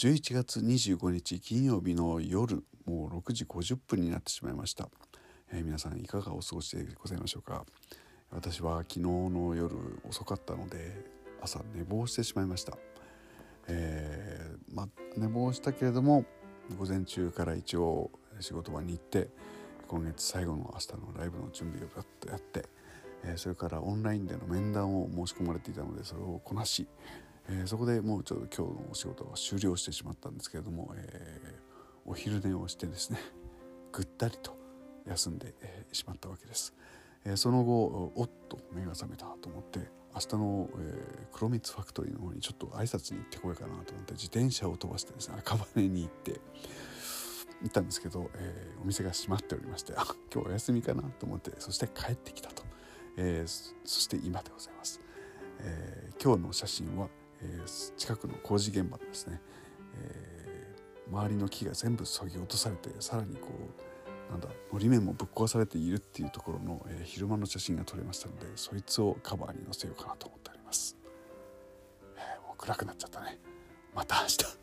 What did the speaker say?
11月25日金曜日の夜もう6時50分になってしまいました、えー、皆さんいかがお過ごしでございましょうか？私は昨日の夜遅かったので朝寝坊してしまいました、えー、まあ、寝坊したけれども午前中から一応仕事場に行って今月最後の明日のライブの準備をやって、えー、それからオンラインでの面談を申し込まれていたのでそれをこなし、えー、そこでもうちょっと今日のお仕事は終了してしまったんですけれども、えー、お昼寝をしてですね ぐったりと休んで、えしまったわけです。えその後おっと目が覚めたと思って明日の、えー、黒蜜ファクトリーの方にちょっと挨拶に行ってこようかなと思って自転車を飛ばしてですね赤羽に行って行ったんですけど、え、お店が閉まっておりましてあ今日お休みかなと思ってそして帰ってきたと、え、そして今でございます、え、今日の写真は、え近くの工事現場ですね、え周りの木が全部削ぎ落とされてさらにこうなんだのり面もぶっ壊されているっていうところの、え昼間の写真が撮れましたのでそいつをカバーに載せようかなと思っております、えもう暗くなっちゃったね。また明日。